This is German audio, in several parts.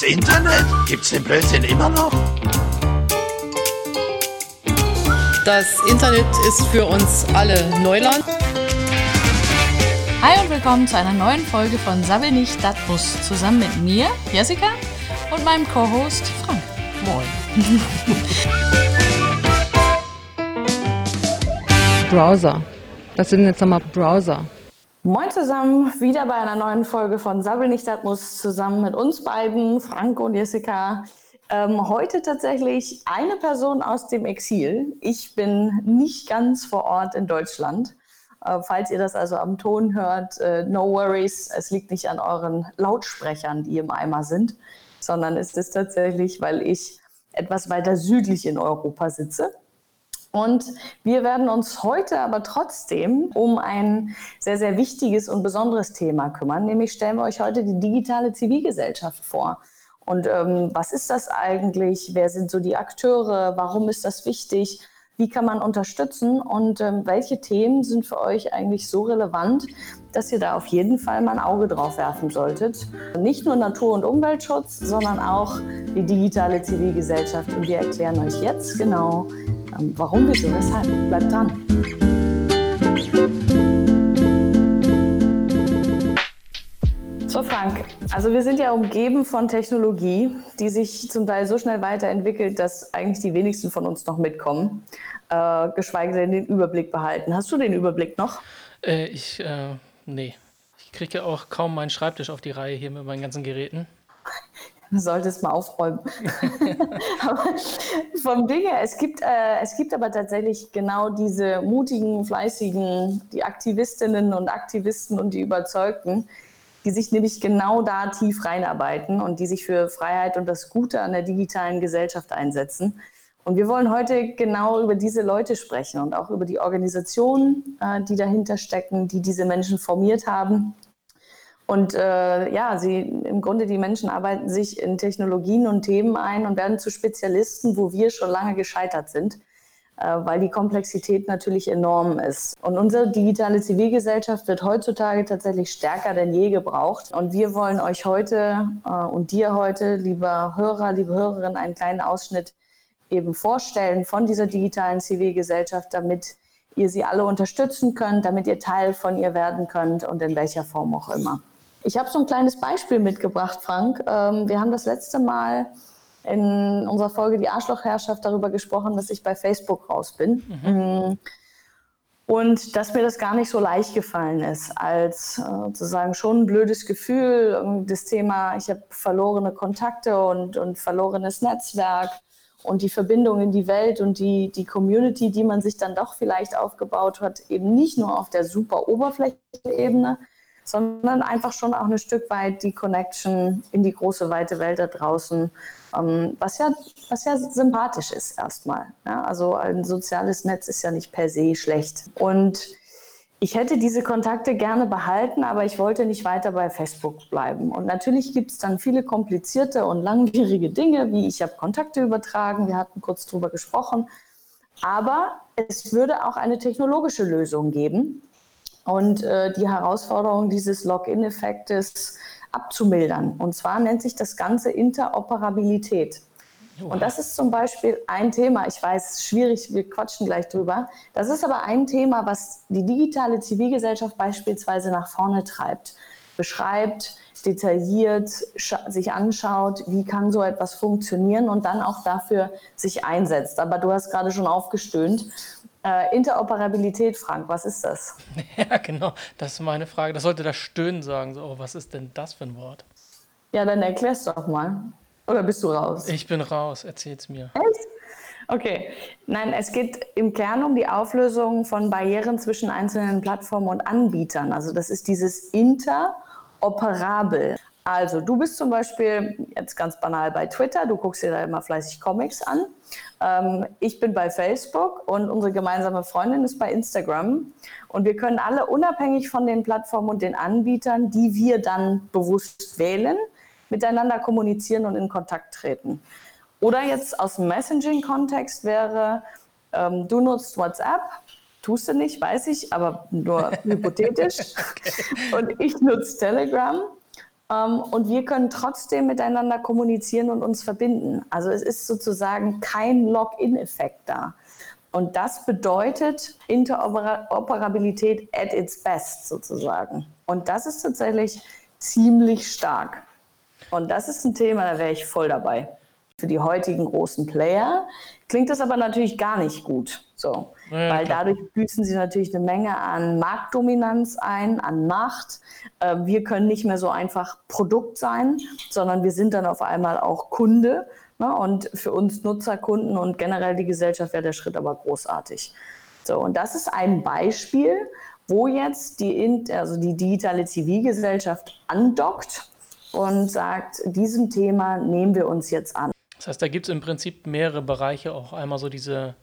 Das Internet? Gibt's den Blödsinn immer noch? Das Internet ist für uns alle Neuland. Hi und willkommen zu einer neuen Folge von Sabbel nicht, dat muss. Zusammen mit mir, Jessica, und meinem Co-Host Frank. Moin. Browser. Was sind jetzt nochmal Browser? Moin zusammen, wieder bei einer neuen Folge von Sabbel nicht, muss zusammen mit uns beiden, Frank und Jessica. Ähm, heute tatsächlich eine Person aus dem Exil. Ich bin nicht ganz vor Ort in Deutschland. Äh, falls ihr das also am Ton hört, äh, no worries, es liegt nicht an euren Lautsprechern, die im Eimer sind, sondern es ist tatsächlich, weil ich etwas weiter südlich in Europa sitze. Und wir werden uns heute aber trotzdem um ein sehr, sehr wichtiges und besonderes Thema kümmern. Nämlich stellen wir euch heute die digitale Zivilgesellschaft vor. Und ähm, was ist das eigentlich? Wer sind so die Akteure? Warum ist das wichtig? Wie kann man unterstützen? Und ähm, welche Themen sind für euch eigentlich so relevant, dass ihr da auf jeden Fall mal ein Auge drauf werfen solltet? Nicht nur Natur- und Umweltschutz, sondern auch die digitale Zivilgesellschaft. Und wir erklären euch jetzt genau, ähm, warum, wieso, weshalb. Bleibt dran. So, Frank, also wir sind ja umgeben von Technologie, die sich zum Teil so schnell weiterentwickelt, dass eigentlich die wenigsten von uns noch mitkommen, äh, geschweige denn den Überblick behalten. Hast du den Überblick noch? Äh, ich, äh, nee. Ich kriege ja auch kaum meinen Schreibtisch auf die Reihe hier mit meinen ganzen Geräten. Du solltest mal aufräumen. aber vom Ding her, es gibt, äh, es gibt aber tatsächlich genau diese mutigen, fleißigen, die Aktivistinnen und Aktivisten und die Überzeugten, die sich nämlich genau da tief reinarbeiten und die sich für Freiheit und das Gute an der digitalen Gesellschaft einsetzen. Und wir wollen heute genau über diese Leute sprechen und auch über die Organisationen, äh, die dahinter stecken, die diese Menschen formiert haben und äh, ja, sie im Grunde die Menschen arbeiten sich in Technologien und Themen ein und werden zu Spezialisten, wo wir schon lange gescheitert sind, äh, weil die Komplexität natürlich enorm ist. Und unsere digitale Zivilgesellschaft wird heutzutage tatsächlich stärker denn je gebraucht. Und wir wollen euch heute äh, und dir heute, lieber Hörer, liebe Hörerin, einen kleinen Ausschnitt eben vorstellen von dieser digitalen Zivilgesellschaft, damit ihr sie alle unterstützen könnt, damit ihr Teil von ihr werden könnt und in welcher Form auch immer. Ich habe so ein kleines Beispiel mitgebracht, Frank. Ähm, wir haben das letzte Mal in unserer Folge Die Arschlochherrschaft darüber gesprochen, dass ich bei Facebook raus bin. Mhm. Und dass mir das gar nicht so leicht gefallen ist, als äh, sozusagen schon ein blödes Gefühl, das Thema, ich habe verlorene Kontakte und, und verlorenes Netzwerk und die Verbindung in die Welt und die, die Community, die man sich dann doch vielleicht aufgebaut hat, eben nicht nur auf der super Oberflächenebene, sondern einfach schon auch ein Stück weit die Connection in die große, weite Welt da draußen, ähm, was, ja, was ja sympathisch ist erstmal. Ja? Also ein soziales Netz ist ja nicht per se schlecht. Und ich hätte diese Kontakte gerne behalten, aber ich wollte nicht weiter bei Facebook bleiben. Und natürlich gibt es dann viele komplizierte und langwierige Dinge, wie ich habe Kontakte übertragen, wir hatten kurz drüber gesprochen. Aber es würde auch eine technologische Lösung geben, und äh, die Herausforderung dieses Login-Effektes abzumildern. Und zwar nennt sich das Ganze Interoperabilität. Und das ist zum Beispiel ein Thema, ich weiß, schwierig, wir quatschen gleich drüber. Das ist aber ein Thema, was die digitale Zivilgesellschaft beispielsweise nach vorne treibt, beschreibt, detailliert sich anschaut, wie kann so etwas funktionieren und dann auch dafür sich einsetzt. Aber du hast gerade schon aufgestöhnt. Äh, Interoperabilität, Frank, was ist das? Ja, genau, das ist meine Frage. Das sollte das Stöhnen sagen. So, oh, was ist denn das für ein Wort? Ja, dann erklär's doch mal. Oder bist du raus? Ich bin raus, erzähl's mir. Echt? Okay. Nein, es geht im Kern um die Auflösung von Barrieren zwischen einzelnen Plattformen und Anbietern. Also das ist dieses interoperabel. Also du bist zum Beispiel jetzt ganz banal bei Twitter, du guckst dir da immer fleißig Comics an. Ähm, ich bin bei Facebook und unsere gemeinsame Freundin ist bei Instagram. Und wir können alle unabhängig von den Plattformen und den Anbietern, die wir dann bewusst wählen, miteinander kommunizieren und in Kontakt treten. Oder jetzt aus dem Messaging-Kontext wäre, ähm, du nutzt WhatsApp, tust du nicht, weiß ich, aber nur hypothetisch. okay. Und ich nutze Telegram Ähm, und wir können trotzdem miteinander kommunizieren und uns verbinden. Also es ist sozusagen kein Login-Effekt da. Und das bedeutet Interoperabilität at its best sozusagen. Und das ist tatsächlich ziemlich stark. Und das ist ein Thema, da wäre ich voll dabei. Für die heutigen großen Player klingt das aber natürlich gar nicht gut. So. Ja, weil klar. dadurch büßen sie natürlich eine Menge an Marktdominanz ein, an Macht. Äh, wir können nicht mehr so einfach Produkt sein, sondern wir sind dann auf einmal auch Kunde. Ne? Und für uns Nutzer, Kunden und generell die Gesellschaft wäre der Schritt aber großartig. So, und das ist ein Beispiel, wo jetzt die, also die digitale Zivilgesellschaft andockt und sagt, diesem Thema nehmen wir uns jetzt an. Das heißt, da gibt es im Prinzip mehrere Bereiche, auch einmal so diese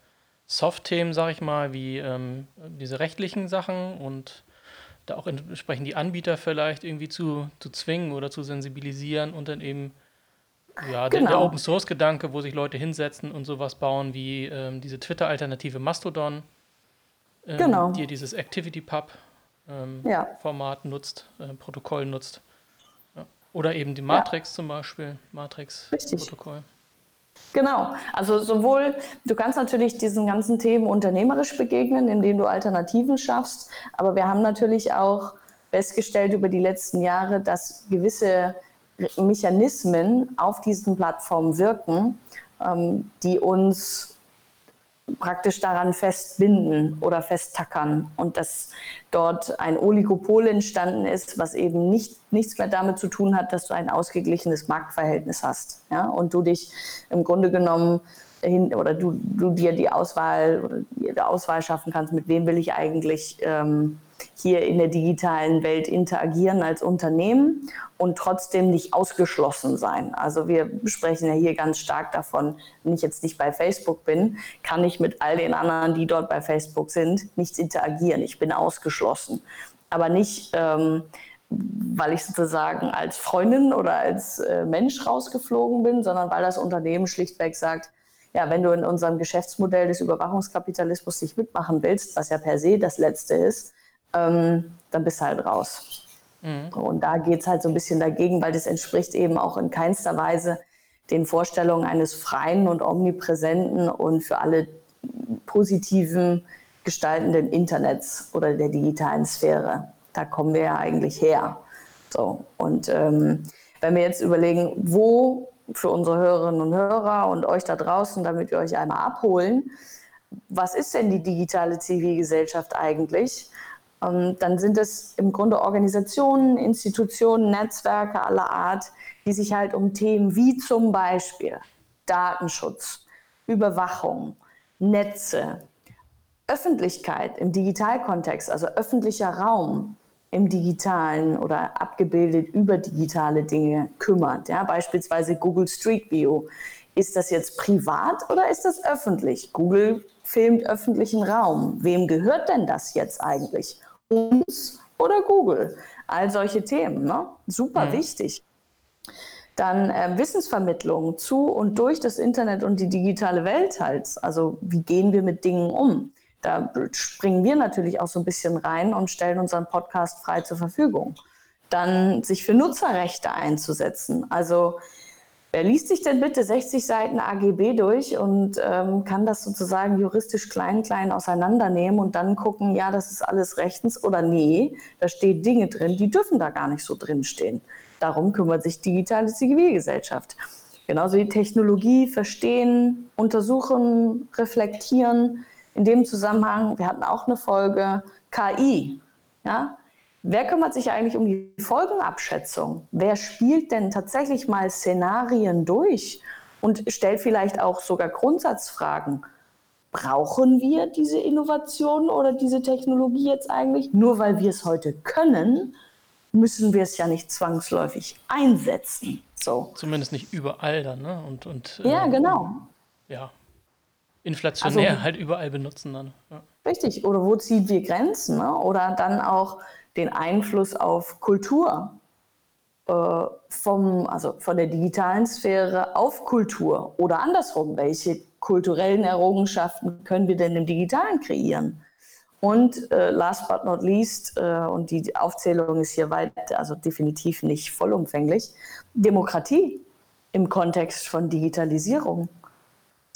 Soft-Themen, sage ich mal, wie ähm, diese rechtlichen Sachen und da auch entsprechend die Anbieter vielleicht irgendwie zu, zu zwingen oder zu sensibilisieren und dann eben ja, genau. der, der genau. Open Source Gedanke, wo sich Leute hinsetzen und sowas bauen wie ähm, diese Twitter-Alternative Mastodon, ähm, genau. die dieses Activity Pub ähm, ja. Format nutzt, äh, Protokoll nutzt. Ja. Oder eben die Matrix ja. zum Beispiel, Matrix-Protokoll. Genau, also sowohl, du kannst natürlich diesen ganzen Themen unternehmerisch begegnen, indem du Alternativen schaffst, aber wir haben natürlich auch festgestellt über die letzten Jahre, dass gewisse Mechanismen auf diesen Plattformen wirken, ähm, die uns praktisch daran festbinden oder festtackern und dass dort ein Oligopol entstanden ist, was eben nicht, nichts mehr damit zu tun hat, dass du ein ausgeglichenes Marktverhältnis hast ja? und du dich im Grunde genommen hin, oder du, du dir die Auswahl die Auswahl schaffen kannst, mit wem will ich eigentlich ähm, hier in der digitalen Welt interagieren als Unternehmen und trotzdem nicht ausgeschlossen sein. Also wir sprechen ja hier ganz stark davon, wenn ich jetzt nicht bei Facebook bin, kann ich mit all den anderen, die dort bei Facebook sind, nicht interagieren. Ich bin ausgeschlossen. Aber nicht, ähm, weil ich sozusagen als Freundin oder als äh, Mensch rausgeflogen bin, sondern weil das Unternehmen schlichtweg sagt, ja, wenn du in unserem Geschäftsmodell des Überwachungskapitalismus nicht mitmachen willst, was ja per se das Letzte ist, ähm, dann bist du halt raus. Mhm. Und da geht es halt so ein bisschen dagegen, weil das entspricht eben auch in keinster Weise den Vorstellungen eines freien und omnipräsenten und für alle positiven gestaltenden Internets oder der digitalen Sphäre. Da kommen wir ja eigentlich her. So. Und ähm, wenn wir jetzt überlegen, wo für unsere Hörerinnen und Hörer und euch da draußen, damit wir euch einmal abholen, was ist denn die digitale Zivilgesellschaft eigentlich? Ähm, dann sind es im Grunde Organisationen, Institutionen, Netzwerke aller Art, die sich halt um Themen wie zum Beispiel Datenschutz, Überwachung, Netze, Öffentlichkeit im Digitalkontext, also öffentlicher Raum im digitalen oder abgebildet über digitale Dinge kümmert. Ja, beispielsweise Google Street View. Ist das jetzt privat oder ist das öffentlich? Google filmt öffentlichen Raum. Wem gehört denn das jetzt eigentlich? uns oder Google. All solche Themen, ne? super mhm. wichtig. Dann äh, Wissensvermittlung zu und durch das Internet und die digitale Welt halt. Also wie gehen wir mit Dingen um? Da springen wir natürlich auch so ein bisschen rein und stellen unseren Podcast frei zur Verfügung. Dann sich für Nutzerrechte einzusetzen. Also Wer liest sich denn bitte 60 Seiten AGB durch und ähm, kann das sozusagen juristisch klein, klein auseinandernehmen und dann gucken, ja, das ist alles rechtens oder nee, da stehen Dinge drin, die dürfen da gar nicht so drinstehen. Darum kümmert sich digitale Zivilgesellschaft. Genauso wie Technologie verstehen, untersuchen, reflektieren. In dem Zusammenhang, wir hatten auch eine Folge KI. Ja? Wer kümmert sich eigentlich um die Folgenabschätzung? Wer spielt denn tatsächlich mal Szenarien durch und stellt vielleicht auch sogar Grundsatzfragen? Brauchen wir diese Innovation oder diese Technologie jetzt eigentlich? Nur weil wir es heute können, müssen wir es ja nicht zwangsläufig einsetzen. So. Zumindest nicht überall dann, ne? Und, und, ja, äh, genau. Ja. Inflationär also, halt überall benutzen dann. Ja. Richtig. Oder wo ziehen wir Grenzen? Ne? Oder dann auch den Einfluss auf Kultur äh, vom, also von der digitalen Sphäre auf Kultur oder andersrum. Welche kulturellen Errungenschaften können wir denn im Digitalen kreieren? Und äh, last but not least, äh, und die Aufzählung ist hier weit, also definitiv nicht vollumfänglich, Demokratie im Kontext von Digitalisierung.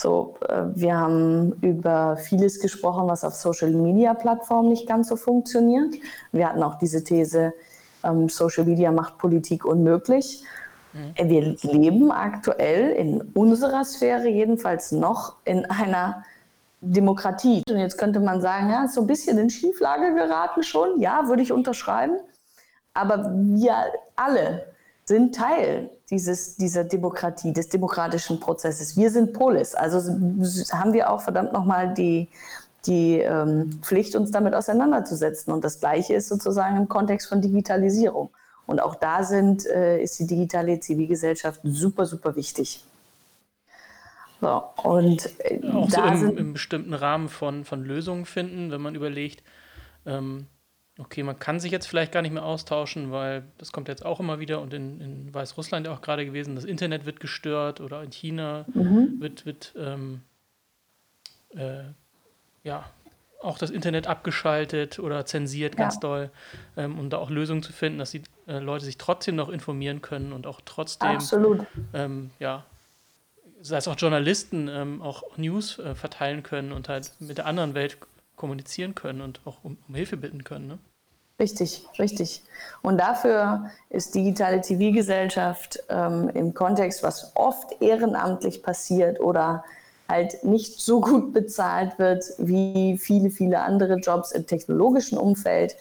So, äh, wir haben über vieles gesprochen, was auf Social Media Plattformen nicht ganz so funktioniert. Wir hatten auch diese These, ähm, Social Media macht Politik unmöglich. Mhm. Wir leben aktuell in unserer Sphäre jedenfalls noch in einer Demokratie. Und jetzt könnte man sagen, ja, ist so ein bisschen in Schieflage geraten schon. Ja, würde ich unterschreiben. Aber wir alle sind Teil dieses, dieser Demokratie, des demokratischen Prozesses. Wir sind Polis. Also haben wir auch verdammt nochmal die, die ähm, Pflicht, uns damit auseinanderzusetzen. Und das Gleiche ist sozusagen im Kontext von Digitalisierung. Und auch da sind, äh, ist die digitale Zivilgesellschaft super, super wichtig. So, und äh, auch da so im, im, bestimmten Rahmen von, von Lösungen finden, wenn man überlegt, ähm, okay, man kann sich jetzt vielleicht gar nicht mehr austauschen, weil das kommt jetzt auch immer wieder und in, in Weißrussland auch gerade gewesen, das Internet wird gestört oder in China mhm. wird, wird ähm, äh, ja, auch das Internet abgeschaltet oder zensiert ganz ja. doll, ähm, um da auch Lösungen zu finden, dass die äh, Leute sich trotzdem noch informieren können und auch trotzdem, ähm, ja, sei es auch Journalisten, ähm, auch News äh, verteilen können und halt mit der anderen Welt kommunizieren können und auch um, um Hilfe bitten können. Ne? Richtig, richtig. Und dafür ist digitale Zivilgesellschaft ähm, im Kontext, was oft ehrenamtlich passiert oder halt nicht so gut bezahlt wird wie viele, viele andere Jobs im technologischen Umfeld,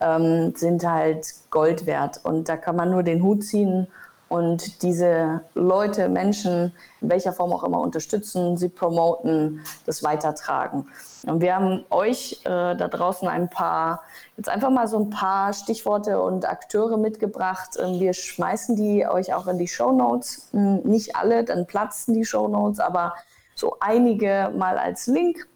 ähm, sind halt Gold wert. Und da kann man nur den Hut ziehen und diese Leute, Menschen, in welcher Form auch immer unterstützen, sie promoten, das weitertragen. Und wir haben euch äh, da draußen ein paar, jetzt einfach mal so ein paar Stichworte und Akteure mitgebracht. Ähm, wir schmeißen die euch auch in die Show Notes. Hm, nicht alle, dann platzen die Show Notes, aber so einige mal als Link,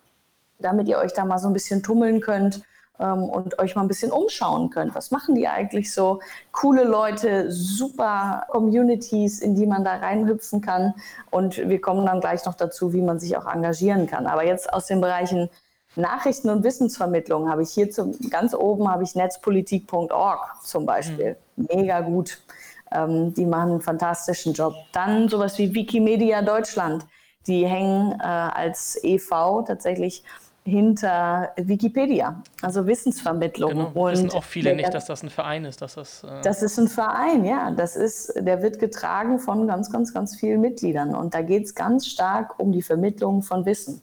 damit ihr euch da mal so ein bisschen tummeln könnt ähm, und euch mal ein bisschen umschauen könnt. Was machen die eigentlich so? Coole Leute, super Communities, in die man da reinhüpfen kann. Und wir kommen dann gleich noch dazu, wie man sich auch engagieren kann. Aber jetzt aus den Bereichen Nachrichten- und Wissensvermittlung habe ich hier zum, ganz oben habe ich netzpolitik.org zum Beispiel. Mhm. Mega gut. Ähm, die machen einen fantastischen Job. Dann sowas wie Wikimedia Deutschland. Die hängen äh, als EV tatsächlich hinter Wikipedia, also Wissensvermittlung. Genau, und wissen auch viele nicht, dass das ein Verein ist. Dass das, äh das ist ein Verein, ja. Das ist, der wird getragen von ganz, ganz, ganz vielen Mitgliedern. Und da geht es ganz stark um die Vermittlung von Wissen.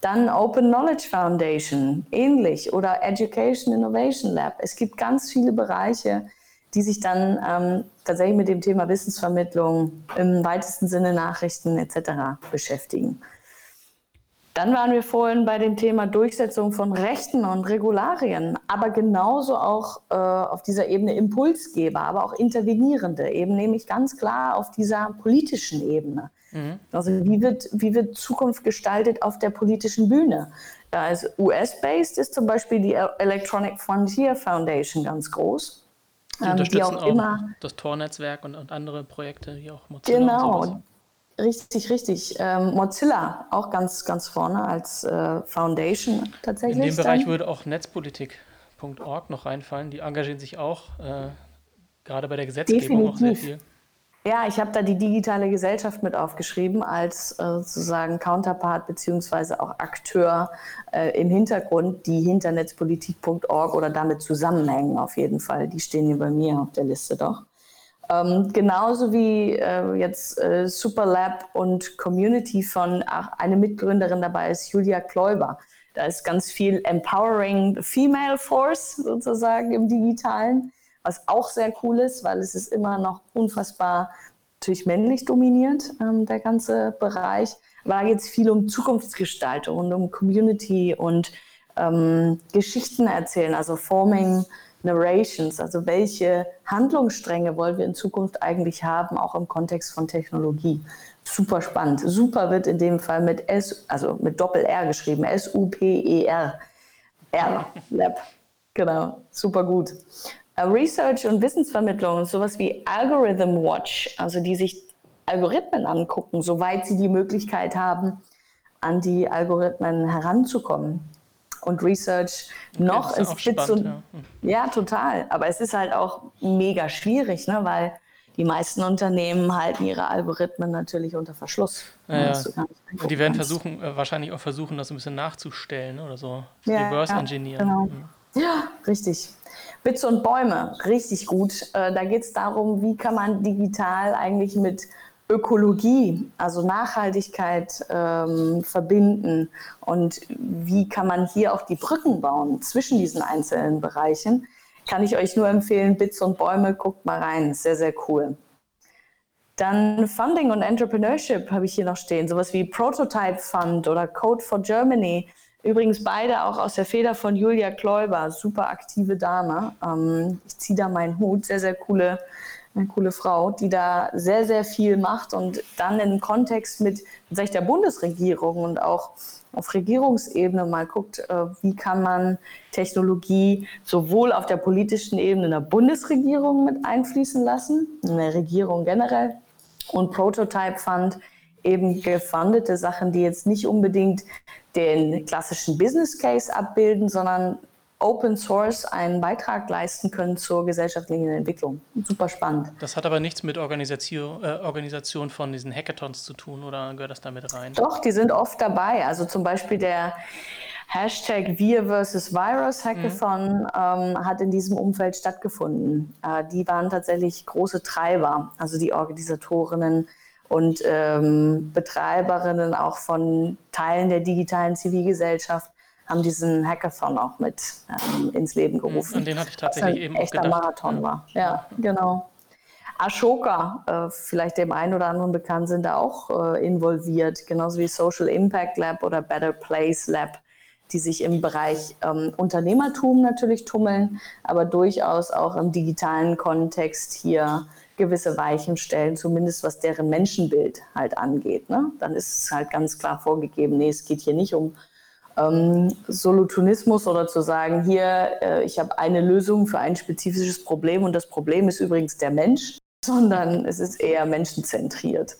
Dann Open Knowledge Foundation, ähnlich, oder Education Innovation Lab. Es gibt ganz viele Bereiche, die sich dann ähm, tatsächlich mit dem Thema Wissensvermittlung im weitesten Sinne Nachrichten etc. beschäftigen. Dann waren wir vorhin bei dem Thema Durchsetzung von Rechten und Regularien, aber genauso auch äh, auf dieser Ebene Impulsgeber, aber auch Intervenierende, eben nämlich ganz klar auf dieser politischen Ebene. Mhm. Also wie wird, wie wird Zukunft gestaltet auf der politischen Bühne? Da ist US-based ist zum Beispiel die Electronic Frontier Foundation ganz groß. Die ähm, unterstützen die auch, auch immer das Tor-Netzwerk und, und, andere Projekte, wie auch Mozilla. Genau, Richtig, richtig. Ähm, Mozilla auch ganz, ganz vorne als äh, Foundation tatsächlich. In dem Bereich dann. würde auch netzpolitik.org noch reinfallen. Die engagieren sich auch äh, gerade bei der Gesetzgebung Definitiv. auch sehr viel. Ja, ich habe da die digitale Gesellschaft mit aufgeschrieben als äh, sozusagen Counterpart beziehungsweise auch Akteur äh, im Hintergrund, die hinter netzpolitik.org oder damit zusammenhängen auf jeden Fall. Die stehen hier bei mir auf der Liste doch. Ähm, genauso wie äh, jetzt äh, Superlab und Community von ach, eine Mitgründerin dabei ist, Julia Kläuber. Da ist ganz viel Empowering Female Force sozusagen im Digitalen, was auch sehr cool ist, weil es ist immer noch unfassbar natürlich männlich dominiert, ähm, der ganze Bereich. War jetzt viel um Zukunftsgestaltung und um Community und ähm, Geschichten erzählen, also Forming Narrations, also welche Handlungsstränge wollen wir in Zukunft eigentlich haben, auch im Kontext von Technologie. Super spannend. Super wird in dem Fall mit S, also mit Doppel-R geschrieben, S-U-P-E-R. R, Lab. Genau, super gut. Äh, Research und Wissensvermittlung, sowas wie Algorithm Watch, also die sich Algorithmen angucken, soweit sie die Möglichkeit haben, an die Algorithmen heranzukommen und Research okay, noch ins Bits und ja. Hm. ja. total. Aber es ist halt auch mega schwierig, ne? weil die meisten Unternehmen halten ihre Algorithmen natürlich unter Verschluss. Ja, ja. Und die werden versuchen, äh, wahrscheinlich auch versuchen, das ein bisschen nachzustellen oder so. Ja, Reverse Engineering. Genau. Mhm. Ja, richtig. Bits und Bäume, richtig gut. Äh, da geht es darum, wie kann man digital eigentlich mit Ökologie, also Nachhaltigkeit ähm, verbinden und wie kann man hier auch die Brücken bauen zwischen diesen einzelnen Bereichen. Kann ich euch nur empfehlen, Bits und Bäume, guckt mal rein, sehr, sehr cool. Dann Funding und Entrepreneurship habe ich hier noch stehen, sowas wie Prototype Fund oder Code for Germany. Übrigens beide auch aus der Feder von Julia Kläuber, super aktive Dame. Ähm, ich ziehe da meinen Hut, sehr, sehr coole eine coole Frau, die da sehr, sehr viel macht und dann im Kontext mit ich, der Bundesregierung und auch auf Regierungsebene mal guckt, äh, wie kann man Technologie sowohl auf der politischen Ebene in der Bundesregierung mit einfließen lassen, in der Regierung generell und Prototype Fund eben gefundete Sachen, die jetzt nicht unbedingt den klassischen Business Case abbilden, sondern Open Source einen Beitrag leisten können zur gesellschaftlichen Entwicklung. Super spannend. Das hat aber nichts mit Organisation, äh, Organisation von diesen Hackathons zu tun oder gehört das damit rein? Doch, die sind oft dabei. Also zum Beispiel der Hashtag Wir versus Virus Hackathon mhm. ähm, hat in diesem Umfeld stattgefunden. Äh, die waren tatsächlich große Treiber, also die Organisatorinnen und ähm, Betreiberinnen auch von Teilen der digitalen Zivilgesellschaft haben diesen Hackathon auch mit ähm, ins Leben gerufen. Und den hatte ich tatsächlich eben ein echter gedacht. Marathon war. Ja, ja. genau. Ashoka, äh, vielleicht dem einen oder anderen bekannt, sind da auch äh, involviert, genauso wie Social Impact Lab oder Better Place Lab, die sich im Bereich ähm, Unternehmertum natürlich tummeln, aber durchaus auch im digitalen Kontext hier gewisse Weichen stellen, zumindest was deren Menschenbild halt angeht. Ne? Dann ist es halt ganz klar vorgegeben, nee, es geht hier nicht um ähm, Solutonismus oder zu sagen, hier, äh, ich habe eine Lösung für ein spezifisches Problem und das Problem ist übrigens der Mensch, sondern es ist eher menschenzentriert.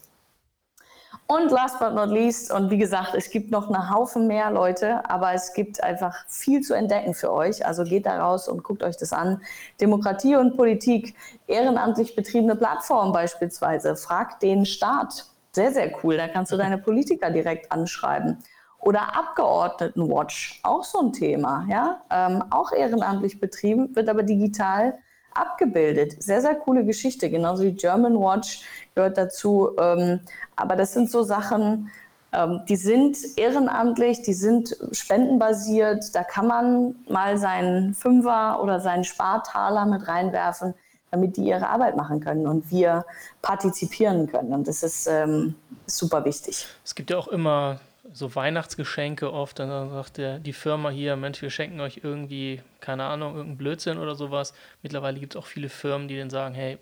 Und last but not least, und wie gesagt, es gibt noch einen Haufen mehr Leute, aber es gibt einfach viel zu entdecken für euch. Also geht da raus und guckt euch das an. Demokratie und Politik, ehrenamtlich betriebene Plattform beispielsweise. Frag den Staat. Sehr, sehr cool. Da kannst du deine Politiker direkt anschreiben. Oder Abgeordnetenwatch, auch so ein Thema, ja, ähm, auch ehrenamtlich betrieben, wird aber digital abgebildet. Sehr, sehr coole Geschichte, genauso wie German Watch gehört dazu. Ähm, aber das sind so Sachen, ähm, die sind ehrenamtlich, die sind spendenbasiert. Da kann man mal seinen Fünfer oder seinen Spartaler mit reinwerfen, damit die ihre Arbeit machen können und wir partizipieren können. Und das ist ähm, super wichtig. Es gibt ja auch immer so Weihnachtsgeschenke oft, dann sagt der, die Firma hier, Mensch, wir schenken euch irgendwie, keine Ahnung, irgendeinen Blödsinn oder sowas. Mittlerweile gibt es auch viele Firmen, die dann sagen, hey,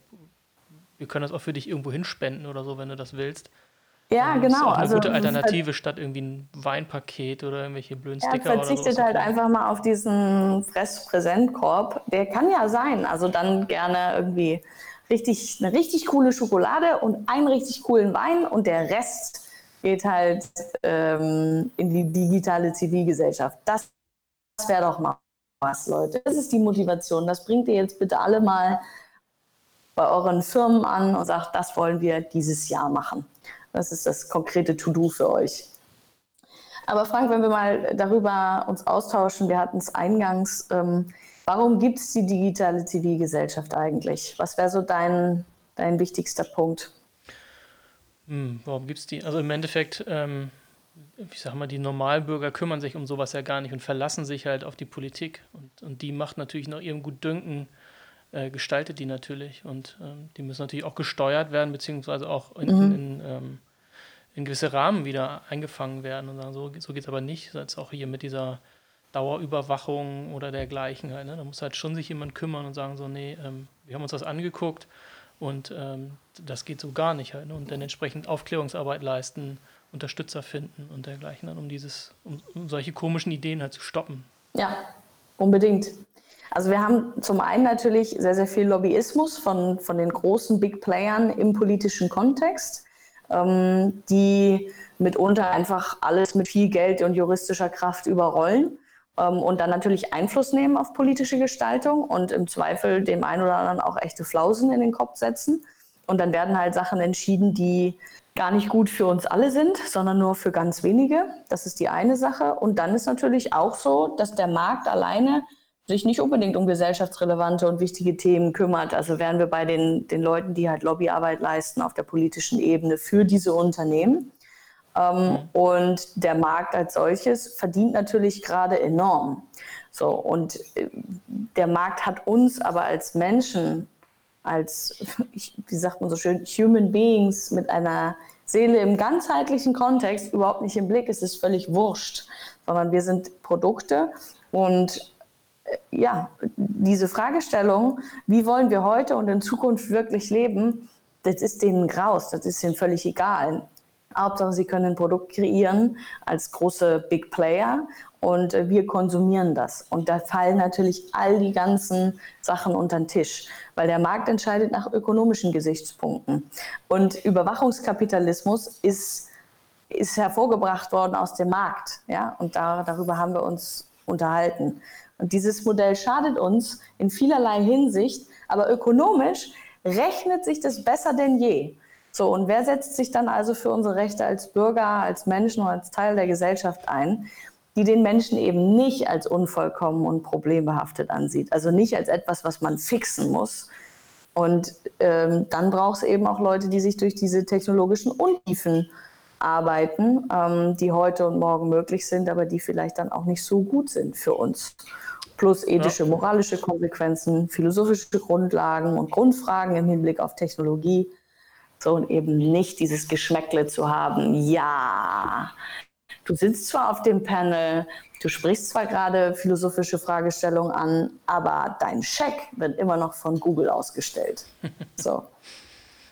wir können das auch für dich irgendwo hinspenden oder so, wenn du das willst. Ja, genau. Das ist auch eine also, gute halt Alternative halt, statt irgendwie ein Weinpaket oder irgendwelche blöden Sticker. Ja, verzichtet oder so. halt einfach mal auf diesen Fress-Präsentkorb. Der kann ja sein. Also dann gerne irgendwie richtig, eine richtig coole Schokolade und einen richtig coolen Wein und der Rest geht halt ähm, in die digitale Zivilgesellschaft. Das, das wäre doch mal was, Leute. Das ist die Motivation. Das bringt ihr jetzt bitte alle mal bei euren Firmen an und sagt, das wollen wir dieses Jahr machen. Das ist das konkrete To-Do für euch. Aber Frank, wenn wir mal darüber uns austauschen, wir hatten es eingangs, ähm, warum gibt es die digitale Zivilgesellschaft eigentlich? Was wäre so dein, dein wichtigster Punkt? Hm, warum gibt es die? Also im Endeffekt, ähm, ich sag mal, die Normalbürger kümmern sich um sowas ja gar nicht und verlassen sich halt auf die Politik. Und, und die macht natürlich noch ihrem Gutdünken, äh, gestaltet die natürlich. Und ähm, die müssen natürlich auch gesteuert werden, beziehungsweise auch in, mhm. in, in, ähm, in, gewisse Rahmen wieder eingefangen werden. Und sagen, so, so geht es aber nicht. Jetzt auch hier mit dieser Dauerüberwachung oder dergleichen halt. Ne? Da muss halt schon sich jemand kümmern und sagen, so, nee, ähm, wir haben uns das angeguckt und ähm, das geht so gar nicht halt. Ne? Und dann entsprechend Aufklärungsarbeit leisten, Unterstützer finden und dergleichen, dann, um dieses, um, um solche komischen Ideen halt zu stoppen. Ja, unbedingt. Also wir haben zum einen natürlich sehr, sehr viel Lobbyismus von, von den großen Big Playern im politischen Kontext, ähm, die mitunter einfach alles mit viel Geld und juristischer Kraft überrollen und dann natürlich Einfluss nehmen auf politische Gestaltung und im Zweifel dem einen oder anderen auch echte Flausen in den Kopf setzen. Und dann werden halt Sachen entschieden, die gar nicht gut für uns alle sind, sondern nur für ganz wenige. Das ist die eine Sache. Und dann ist natürlich auch so, dass der Markt alleine sich nicht unbedingt um gesellschaftsrelevante und wichtige Themen kümmert. Also wären wir bei den, den Leuten, die halt Lobbyarbeit leisten auf der politischen Ebene für diese Unternehmen. Ähm, mhm. Und der Markt als solches verdient natürlich gerade enorm. So, und äh, der Markt hat uns aber als Menschen als, wie sagt man so schön, Human Beings mit einer Seele im ganzheitlichen Kontext überhaupt nicht im Blick. Es ist völlig wurscht, sondern wir sind Produkte und äh, ja, diese Fragestellung, wie wollen wir heute und in Zukunft wirklich leben, das ist denen graus, das ist ihnen völlig egal. Hauptsache, sie können ein Produkt kreieren als große Big Player und äh, wir konsumieren das. Und da fallen natürlich all die ganzen Sachen unter den Tisch, weil der Markt entscheidet nach ökonomischen Gesichtspunkten. Und Überwachungskapitalismus ist, ist hervorgebracht worden aus dem Markt. Ja? Und da, darüber haben wir uns unterhalten. Und dieses Modell schadet uns in vielerlei Hinsicht, aber ökonomisch rechnet sich das besser denn je. So, und wer setzt sich dann also für unsere Rechte als Bürger, als Menschen und als Teil der Gesellschaft ein? die den Menschen eben nicht als unvollkommen und problembehaftet ansieht. Also nicht als etwas, was man fixen muss. Und ähm, dann braucht es eben auch Leute, die sich durch diese technologischen Untiefen arbeiten, ähm, die heute und morgen möglich sind, aber die vielleicht dann auch nicht so gut sind für uns. Plus ethische, moralische Konsequenzen, philosophische Grundlagen und Grundfragen im Hinblick auf Technologie. So und eben nicht dieses Geschmäckle zu haben, ja, Du sitzt zwar auf dem Panel, du sprichst zwar gerade philosophische Fragestellungen an, aber dein Scheck wird immer noch von Google ausgestellt. So.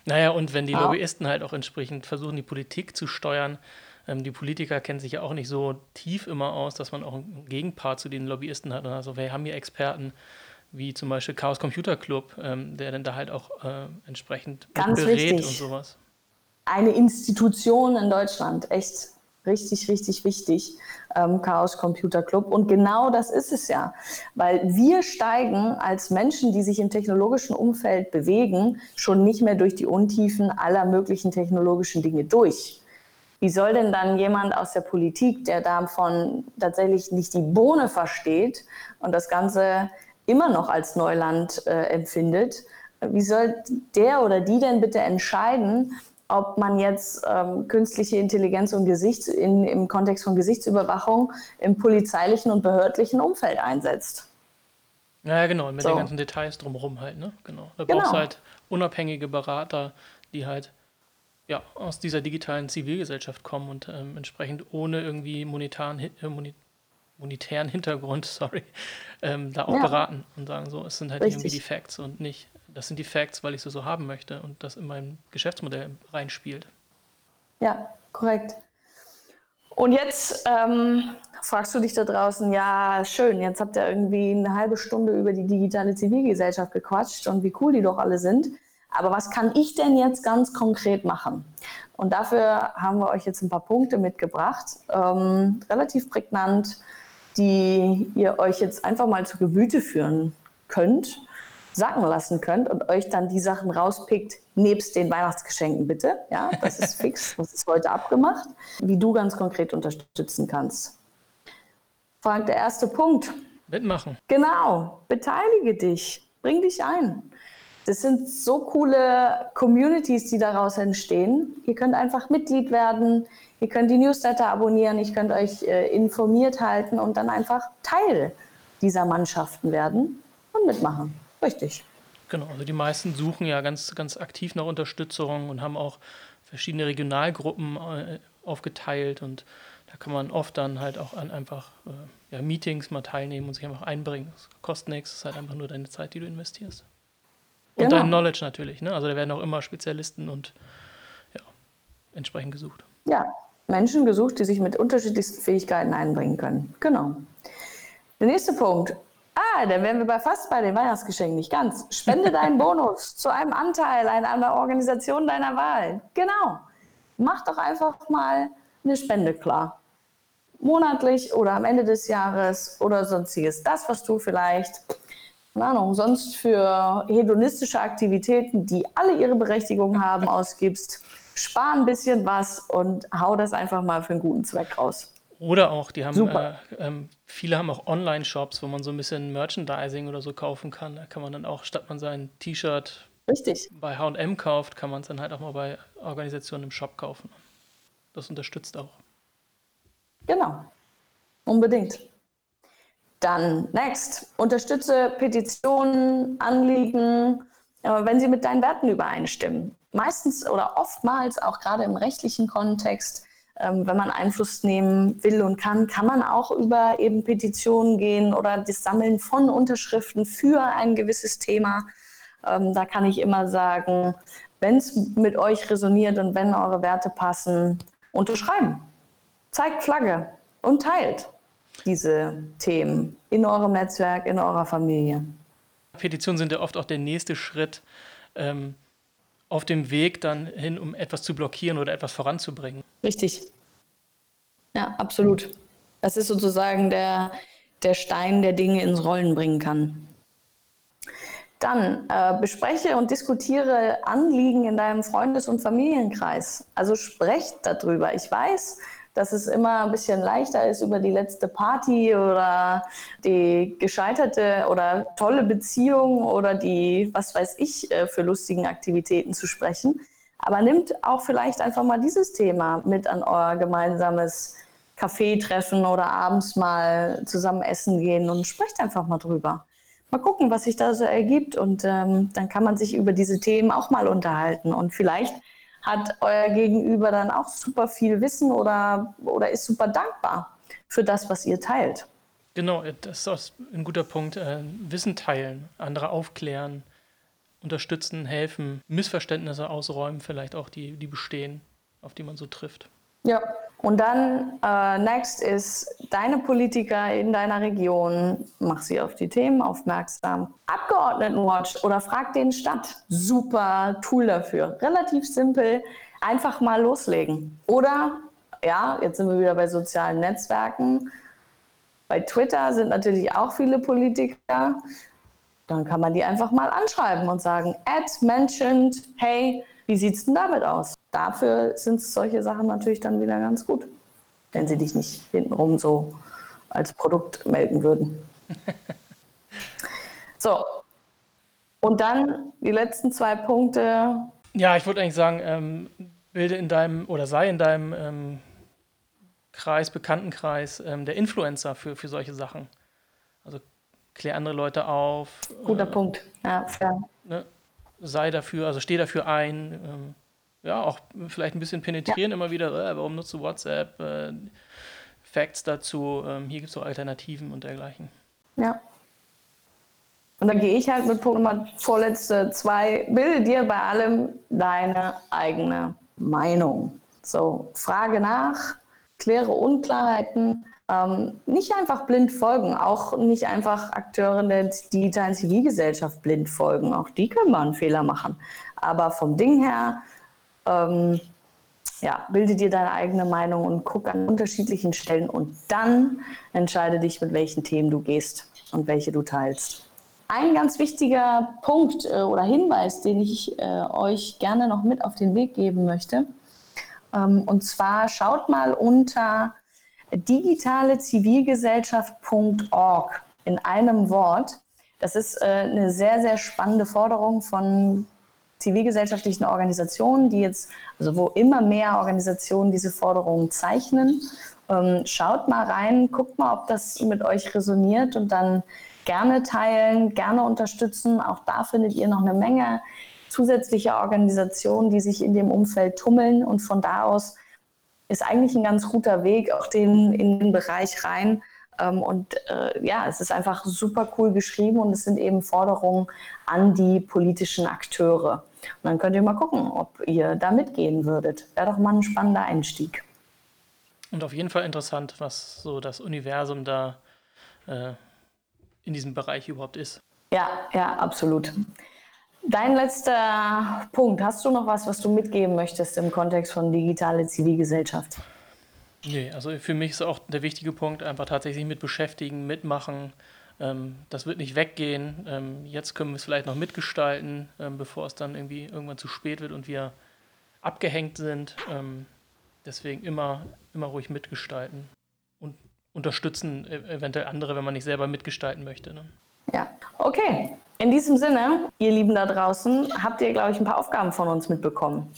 naja, und wenn die Lobbyisten halt auch entsprechend versuchen, die Politik zu steuern, ähm, die Politiker kennen sich ja auch nicht so tief immer aus, dass man auch einen Gegenpart zu den Lobbyisten hat. Also wir haben hier Experten wie zum Beispiel Chaos Computer Club, ähm, der dann da halt auch äh, entsprechend Ganz berät wichtig. und sowas. Eine Institution in Deutschland, echt richtig, richtig wichtig, ähm, Chaos Computer Club. Und genau das ist es ja, weil wir steigen als Menschen, die sich im technologischen Umfeld bewegen, schon nicht mehr durch die Untiefen aller möglichen technologischen Dinge durch. Wie soll denn dann jemand aus der Politik, der davon tatsächlich nicht die Bohne versteht und das Ganze immer noch als Neuland äh, empfindet, wie soll der oder die denn bitte entscheiden, ob man jetzt ähm, künstliche Intelligenz und Gesichts in, im Kontext von Gesichtsüberwachung im polizeilichen und behördlichen Umfeld einsetzt. Ja, genau, mit so. den ganzen Details drumherum halt, ne? Genau. Da genau. brauchst du halt unabhängige Berater, die halt ja, aus dieser digitalen Zivilgesellschaft kommen und ähm, entsprechend ohne irgendwie monetaren, äh, monetären Hintergrund, sorry, ähm, da auch ja. beraten und sagen so, es sind halt Richtig. irgendwie die Facts und nicht das sind die Facts, weil ich sie so haben möchte und das in mein Geschäftsmodell reinspielt. Ja, korrekt. Und jetzt ähm, fragst du dich da draußen, ja, schön, jetzt habt ihr irgendwie eine halbe Stunde über die digitale Zivilgesellschaft gequatscht und wie cool die doch alle sind. Aber was kann ich denn jetzt ganz konkret machen? Und dafür haben wir euch jetzt ein paar Punkte mitgebracht, ähm, relativ prägnant, die ihr euch jetzt einfach mal zu Gemüte führen könnt sacken lassen könnt und euch dann die Sachen rauspickt, nebst den Weihnachtsgeschenken bitte. Ja, das ist fix, das ist heute abgemacht, wie du ganz konkret unterstützen kannst. Frank, der erste Punkt. Mitmachen. Genau, beteilige dich, bring dich ein. Das sind so coole Communities, die daraus entstehen. Ihr könnt einfach Mitglied werden, ihr könnt die Newsletter abonnieren, ich könnt euch äh, informiert halten und dann einfach Teil dieser Mannschaften werden und mitmachen. Richtig. Genau, also die meisten suchen ja ganz, ganz aktiv nach Unterstützung und haben auch verschiedene Regionalgruppen äh, aufgeteilt und da kann man oft dann halt auch an einfach äh, ja, Meetings mal teilnehmen und sich einfach einbringen. Das kostet nichts, es ist halt einfach nur deine Zeit, die du investierst. Und genau. dein Knowledge natürlich, ne? Also da werden auch immer Spezialisten und ja, entsprechend gesucht. Ja, Menschen gesucht, die sich mit unterschiedlichsten Fähigkeiten einbringen können. Genau. Der nächste Punkt, Ah, dann wären wir bei fast bei den Weihnachtsgeschenken, nicht ganz. Spende deinen Bonus zu einem Anteil an einer Organisation deiner Wahl. Genau. Mach doch einfach mal eine Spende klar. monatlich oder am Ende des Jahres oder sonstiges. Das, was du vielleicht, keine Ahnung, sonst für hedonistische Aktivitäten, die alle ihre Berechtigung haben, ausgibst, spar ein bisschen was und hau das einfach mal für einen guten Zweck raus. Oder auch, die haben, äh, ähm, viele haben auch Online-Shops, wo man so ein bisschen Merchandising oder so kaufen kann. Da kann man dann auch, statt man sein T-Shirt bei HM kauft, kann man es dann halt auch mal bei Organisationen im Shop kaufen. Das unterstützt auch. Genau, unbedingt. Dann next, unterstütze Petitionen, Anliegen, wenn sie mit deinen Werten übereinstimmen. Meistens oder oftmals auch gerade im rechtlichen Kontext ähm, wenn man Einfluss nehmen will und kann, kann man auch über eben Petitionen gehen oder das Sammeln von Unterschriften für ein gewisses Thema. Ähm, da kann ich immer sagen, wenn es mit euch resoniert und wenn eure Werte passen, unterschreiben. Zeigt Flagge und teilt diese Themen in eurem Netzwerk, in eurer Familie. Petitionen sind ja oft auch der nächste Schritt ähm, auf dem Weg dann hin, um etwas zu blockieren oder etwas voranzubringen. Richtig. Ja, absolut. Das ist sozusagen der, der Stein, der Dinge ins Rollen bringen kann. Dann äh, bespreche und diskutiere Anliegen in deinem Freundes- und Familienkreis. Also sprecht darüber. Ich weiß, dass es immer ein bisschen leichter ist, über die letzte Party oder die gescheiterte oder tolle Beziehung oder die, was weiß ich, äh, für lustigen Aktivitäten zu sprechen. Aber nimmt auch vielleicht einfach mal dieses Thema mit an euer gemeinsames Kaffeetreffen oder abends mal zusammen essen gehen und sprecht einfach mal drüber. Mal gucken, was sich da so ergibt und ähm, dann kann man sich über diese Themen auch mal unterhalten und vielleicht hat euer Gegenüber dann auch super viel Wissen oder, oder ist super dankbar für das, was ihr teilt. Genau, das ist ein guter Punkt. Äh, Wissen teilen, andere aufklären, unterstützen, helfen, Missverständnisse ausräumen, vielleicht auch die, die bestehen, auf die man so trifft. Ja, und dann äh, next ist deine Politiker in deiner Region, mach sie auf die Themen aufmerksam. Abgeordnetenwatch oder frag den Stadt. Super Tool dafür. Relativ simpel, einfach mal loslegen. Oder, ja, jetzt sind wir wieder bei sozialen Netzwerken. Bei Twitter sind natürlich auch viele Politiker. Dann kann man die einfach mal anschreiben und sagen, Ad mentioned, hey, wie sieht es denn damit aus? Dafür sind solche Sachen natürlich dann wieder ganz gut, wenn sie dich nicht hintenrum so als Produkt melden würden. so, und dann die letzten zwei Punkte. Ja, ich würde eigentlich sagen, ähm, bilde in deinem oder sei in deinem ähm, Kreis, Bekanntenkreis ähm, der Influencer für, für solche Sachen. Also klär andere Leute auf. Guter äh, Punkt, ja, fair. Sei dafür, also steh dafür ein. Ähm, ja, auch vielleicht ein bisschen penetrieren ja. immer wieder, äh, warum nutzt du WhatsApp, äh, Facts dazu, ähm, hier gibt es so Alternativen und dergleichen. Ja. Und dann gehe ich halt mit Punkt Nummer vorletzte zwei, bilde dir bei allem deine eigene Meinung. So, frage nach, kläre Unklarheiten, ähm, nicht einfach blind folgen, auch nicht einfach Akteuren der digitalen Zivilgesellschaft blind folgen. Auch die können mal einen Fehler machen. Aber vom Ding her, ähm, ja, bilde dir deine eigene Meinung und guck an unterschiedlichen Stellen und dann entscheide dich, mit welchen Themen du gehst und welche du teilst. Ein ganz wichtiger Punkt äh, oder Hinweis, den ich äh, euch gerne noch mit auf den Weg geben möchte, ähm, und zwar schaut mal unter digitalezivilgesellschaft.org in einem Wort. Das ist äh, eine sehr, sehr spannende Forderung von zivilgesellschaftlichen Organisationen, die jetzt, also wo immer mehr Organisationen diese Forderungen zeichnen. Ähm, schaut mal rein, guckt mal, ob das mit euch resoniert und dann gerne teilen, gerne unterstützen. Auch da findet ihr noch eine Menge zusätzlicher Organisationen, die sich in dem Umfeld tummeln und von da aus ist eigentlich ein ganz guter Weg, auch den, in den Bereich rein. Ähm, und äh, ja, es ist einfach super cool geschrieben und es sind eben Forderungen an die politischen Akteure. Und dann könnt ihr mal gucken, ob ihr da mitgehen würdet. Wäre doch mal ein spannender Einstieg. Und auf jeden Fall interessant, was so das Universum da äh, in diesem Bereich überhaupt ist. Ja, ja, absolut. Dein letzter Punkt. Hast du noch was, was du mitgeben möchtest im Kontext von digitale Zivilgesellschaft? Nee, also für mich ist auch der wichtige Punkt einfach tatsächlich mit beschäftigen, mitmachen. Ähm, das wird nicht weggehen. Ähm, jetzt können wir es vielleicht noch mitgestalten, ähm, bevor es dann irgendwie irgendwann zu spät wird und wir abgehängt sind. Deswegen immer, immer ruhig mitgestalten und unterstützen e-, eventuell andere, wenn man nicht selber mitgestalten möchte. Ne? Ja, okay. In diesem Sinne, ihr Lieben da draußen, habt ihr, glaube ich, ein paar Aufgaben von uns mitbekommen.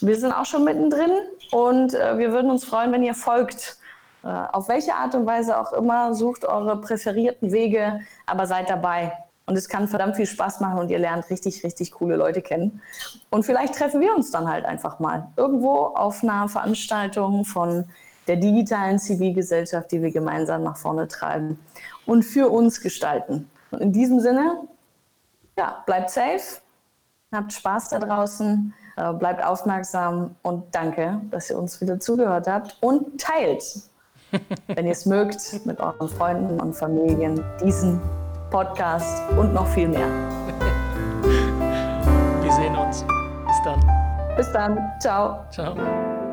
Wir sind auch schon mittendrin und äh, wir würden uns freuen, wenn ihr folgt. Äh, auf welche Art und Weise auch immer, sucht eure präferierten Wege, aber seid dabei. Und es kann verdammt viel Spaß machen und ihr lernt richtig, richtig coole Leute kennen. Und vielleicht treffen wir uns dann halt einfach mal irgendwo auf einer Veranstaltung von der digitalen Zivilgesellschaft, die wir gemeinsam nach vorne treiben und für uns gestalten. Und in diesem Sinne, ja, bleibt safe, habt Spaß da draußen, äh, bleibt aufmerksam und danke, dass ihr uns wieder zugehört habt und teilt, wenn ihr es mögt, mit euren Freunden und Familien diesen Podcast und noch viel mehr. Wir sehen uns. Bis dann. Bis dann. Ciao. Ciao.